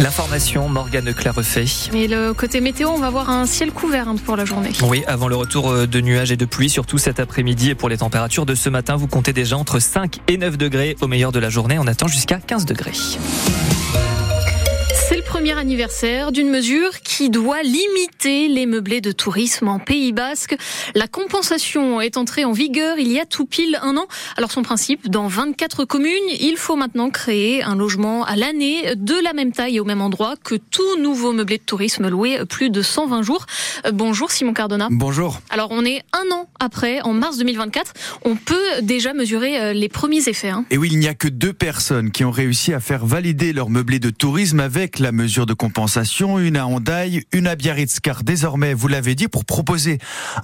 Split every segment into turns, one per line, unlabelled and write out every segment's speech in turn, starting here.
L'information, Morgane Clarefait.
Mais le côté météo, on va voir un ciel couvert hein, pour la journée.
Oui, avant le retour euh, de nuages et de pluie, surtout cet après-midi. Et pour les températures de ce matin, vous comptez déjà entre 5 et 9 degrés. Au meilleur de la journée, on attend jusqu'à 15 degrés
premier anniversaire d'une mesure qui doit limiter les meublés de tourisme en Pays Basque. La compensation est entrée en vigueur il y a tout pile un an. Alors son principe, dans 24 communes, il faut maintenant créer un logement à l'année de la même taille et au même endroit que tout nouveau meublé de tourisme loué plus de 120 jours. Euh, bonjour Simon Cardona.
Bonjour.
Alors on est un an après, en mars 2024. On peut déjà mesurer euh, les premiers effets. Hein.
Et oui, il n'y a que deux personnes qui ont réussi à faire valider leur meublé de tourisme avec la mesures de compensation, une à Hondaï, une à Biarritz, car désormais, vous l'avez dit, pour proposer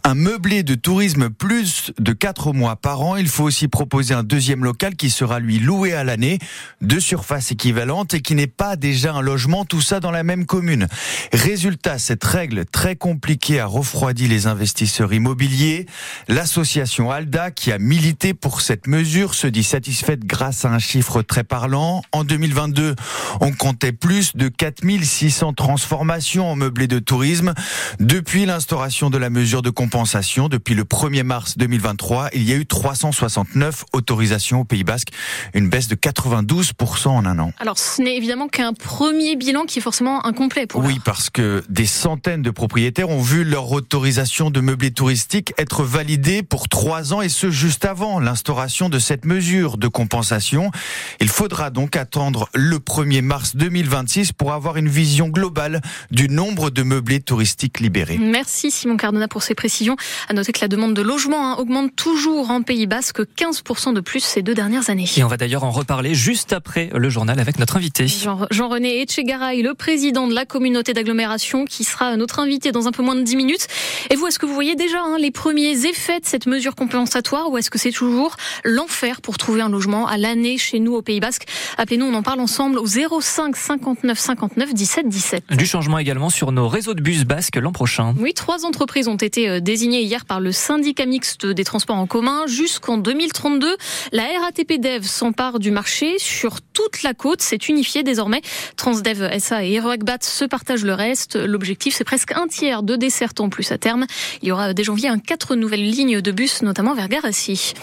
un meublé de tourisme plus de 4 mois par an, il faut aussi proposer un deuxième local qui sera lui loué à l'année, de surface équivalente et qui n'est pas déjà un logement, tout ça dans la même commune. Résultat, cette règle très compliquée a refroidi les investisseurs immobiliers. L'association ALDA, qui a milité pour cette mesure, se dit satisfaite grâce à un chiffre très parlant. En 2022, on comptait plus de 4600 transformations en meublé de tourisme. Depuis l'instauration de la mesure de compensation, depuis le 1er mars 2023, il y a eu 369 autorisations au Pays Basque, une baisse de 92% en un an.
Alors ce n'est évidemment qu'un premier bilan qui est forcément incomplet pour
Oui, parce que des centaines de propriétaires ont vu leur autorisation de meublé touristique être validée pour trois ans et ce juste avant l'instauration de cette mesure de compensation. Il faudra donc attendre le 1er mars 2026 pour avoir une vision globale du nombre de meublés touristiques libérés.
Merci Simon Cardona pour ces précisions. À noter que la demande de logement hein, augmente toujours en Pays Basque, 15% de plus ces deux dernières années.
Et on va d'ailleurs en reparler juste après le journal avec notre invité.
Jean-René Etchegaray, le président de la communauté d'agglomération, qui sera notre invité dans un peu moins de 10 minutes. Et vous, est-ce que vous voyez déjà hein, les premiers effets de cette mesure compensatoire ou est-ce que c'est toujours l'enfer pour trouver un logement à l'année chez nous au Pays Basque? Appelez-nous, on en parle ensemble au 05 59 59 17 17.
Du changement également sur nos réseaux de bus basques l'an prochain.
Oui, trois entreprises ont été euh, désignées hier par le syndicat mixte des transports en commun jusqu'en 2032. La RATP Dev s'empare du marché sur toute la côte. C'est unifié désormais. Transdev SA et Heroacbat se partagent le reste. L'objectif, c'est presque un tiers de dessert en plus à terme. Il y aura dès janvier un quatre nouvelles lignes de bus, notamment vers Garassi.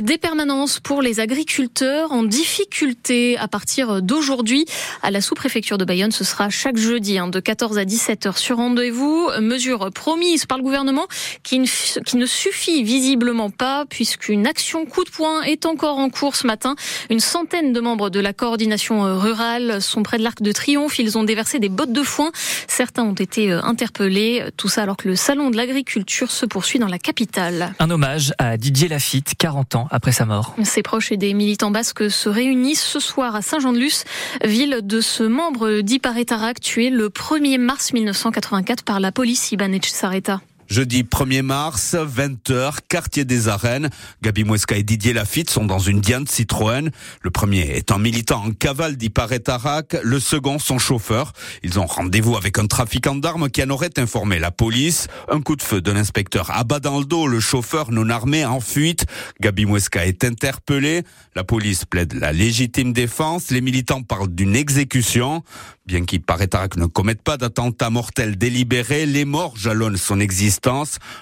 Des permanences pour les agriculteurs en difficulté à partir d'aujourd'hui à la sous-préfecture de Bayonne. Ce sera chaque jeudi hein, de 14 à 17 heures sur rendez-vous. Mesure promise par le gouvernement qui ne, qui ne suffit visiblement pas puisqu'une action coup de poing est encore en cours ce matin. Une centaine de membres de la coordination euh, rurale sont près de l'Arc de Triomphe. Ils ont déversé des bottes de foin. Certains ont été euh, interpellés. Tout ça alors que le salon de l'agriculture se poursuit dans la capitale.
Un hommage à Didier Lafitte, 40 ans après sa mort.
Ses proches et des militants basques se réunissent ce soir à Saint-Jean-de-Luz, ville de ce membre d'Iparetarac tué le 1er mars 1984 par la police Iban Sareta.
Jeudi 1er mars, 20h, quartier des Arènes. Gabi Mouesca et Didier Lafitte sont dans une Diane Citroën. Le premier est un militant en cavale d'Iparetarac, le second son chauffeur. Ils ont rendez-vous avec un trafiquant d'armes qui en aurait informé la police. Un coup de feu de l'inspecteur abat dans le dos, le chauffeur non armé en fuite. Gabi Mouesca est interpellé. La police plaide la légitime défense. Les militants parlent d'une exécution. Bien qu'Iparetarac ne commette pas d'attentat mortel délibéré, les morts jalonnent son existence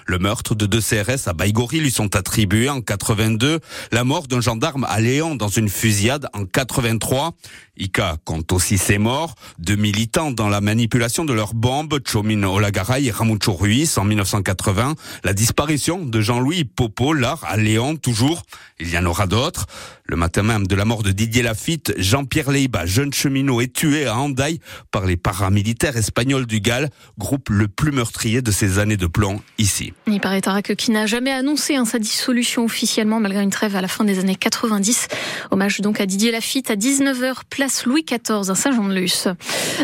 le meurtre de deux CRS à Baïgori lui sont attribués en 82. La mort d'un gendarme à Léon dans une fusillade en 83. Ika compte aussi ses morts. Deux militants dans la manipulation de leurs bombes, Chomin Olagaray et Ramucho Ruiz en 1980. La disparition de Jean-Louis Popo, l'art à Léon toujours. Il y en aura d'autres. Le matin même de la mort de Didier Lafitte, Jean-Pierre Leiba, jeune cheminot, est tué à Handaï par les paramilitaires espagnols du Galles, groupe le plus meurtrier de ces années de plomb ici.
Il paraît Tarak qui n'a jamais annoncé hein, sa dissolution officiellement malgré une trêve à la fin des années 90. Hommage donc à Didier Lafitte à 19h, place Louis XIV à Saint-Jean-de-Luz.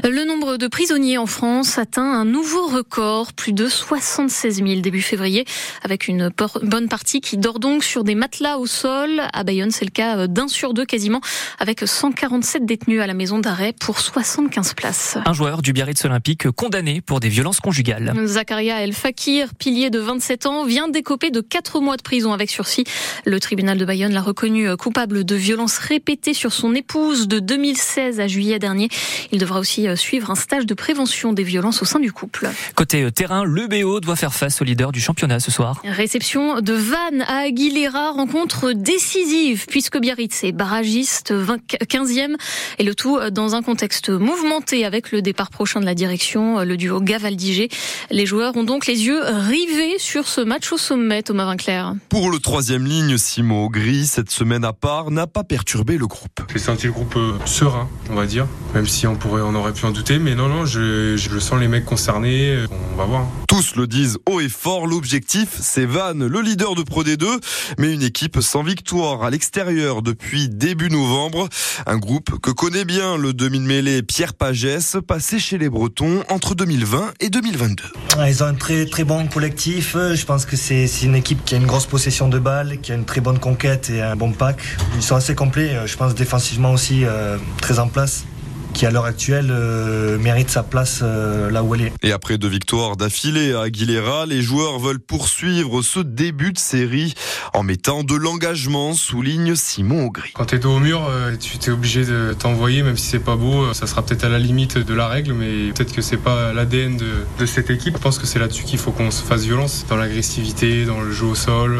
Le nombre de prisonniers en France atteint un nouveau record, plus de 76 000 début février, avec une bonne partie qui dort donc sur des matelas au sol. À Bayonne, c'est le cas d'un sur deux quasiment, avec 147 détenus à la maison d'arrêt pour 75 places.
Un joueur du Biarritz Olympique condamné pour des violences conjugales.
Zakaria El Fakir, pilier de 27 ans, vient d'écoper de 4 mois de prison avec sursis. Le tribunal de Bayonne l'a reconnu coupable de violences répétées sur son épouse de 2016 à juillet dernier. Il devra aussi suivre un stage de prévention des violences au sein du couple.
Côté terrain, le BO doit faire face au leader du championnat ce soir.
Réception de Vannes à Aguilera, rencontre décisive puisque Biarritz est barragiste 15e et le tout dans un contexte mouvementé avec le départ prochain de la direction, le duo Gavaldigé. Les joueurs ont donc les yeux rivés sur ce match au sommet, Thomas Vinclair.
Pour le troisième ligne, Simon Gris, cette semaine à part, n'a pas perturbé le groupe.
J'ai senti le groupe euh, serein, on va dire, même si on pourrait, on aurait pu en douter, mais non, non, je, je sens les mecs concernés, on va voir.
Tous le disent haut et fort, l'objectif, c'est Vannes, le leader de Pro D2, mais une équipe sans victoire à l'extérieur depuis début novembre. Un groupe que connaît bien le demi-mêlée Pierre Pagès, passé chez les Bretons entre 2020 et 2022.
Ils ont un très très bon collectif. Je pense que c'est une équipe qui a une grosse possession de balles, qui a une très bonne conquête et un bon pack. Ils sont assez complets. Je pense défensivement aussi euh, très en place qui à l'heure actuelle euh, mérite sa place euh, là où elle est.
Et après deux victoires d'affilée à Aguilera, les joueurs veulent poursuivre ce début de série en mettant de l'engagement, souligne Simon Augry.
Quand tu es dos au mur, euh, tu es obligé de t'envoyer, même si c'est pas beau, ça sera peut-être à la limite de la règle, mais peut-être que c'est pas l'ADN de, de, cette équipe. Je pense que c'est là-dessus qu'il faut qu'on se fasse violence, dans l'agressivité, dans le jeu au sol,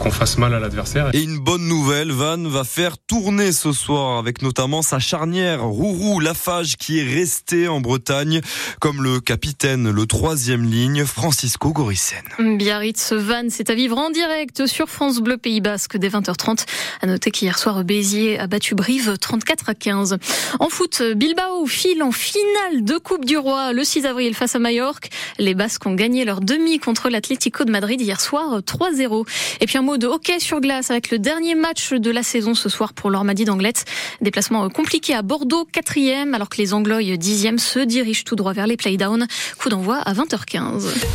qu'on fasse mal à l'adversaire.
Et une bonne nouvelle, Van va faire tourner ce soir avec notamment sa charnière Rourou Lafage qui est resté en Bretagne, comme le capitaine, le troisième ligne, Francisco Gorissen.
Biarritz Van, c'est à vivre en direct sur France Bleu Pays Basque dès 20h30. À noter qu'hier soir, Béziers a battu Brive 34 à 15. En foot, Bilbao file en finale de Coupe du Roi le 6 avril face à Majorque. Les Basques ont gagné leur demi contre l'Atlético de Madrid hier soir 3-0. Et puis un de hockey sur glace avec le dernier match de la saison ce soir pour l'Ormadi d'Anglette. Déplacement compliqué à Bordeaux, 4 alors que les Anglois 10e se dirigent tout droit vers les playdowns. Coup d'envoi à 20h15.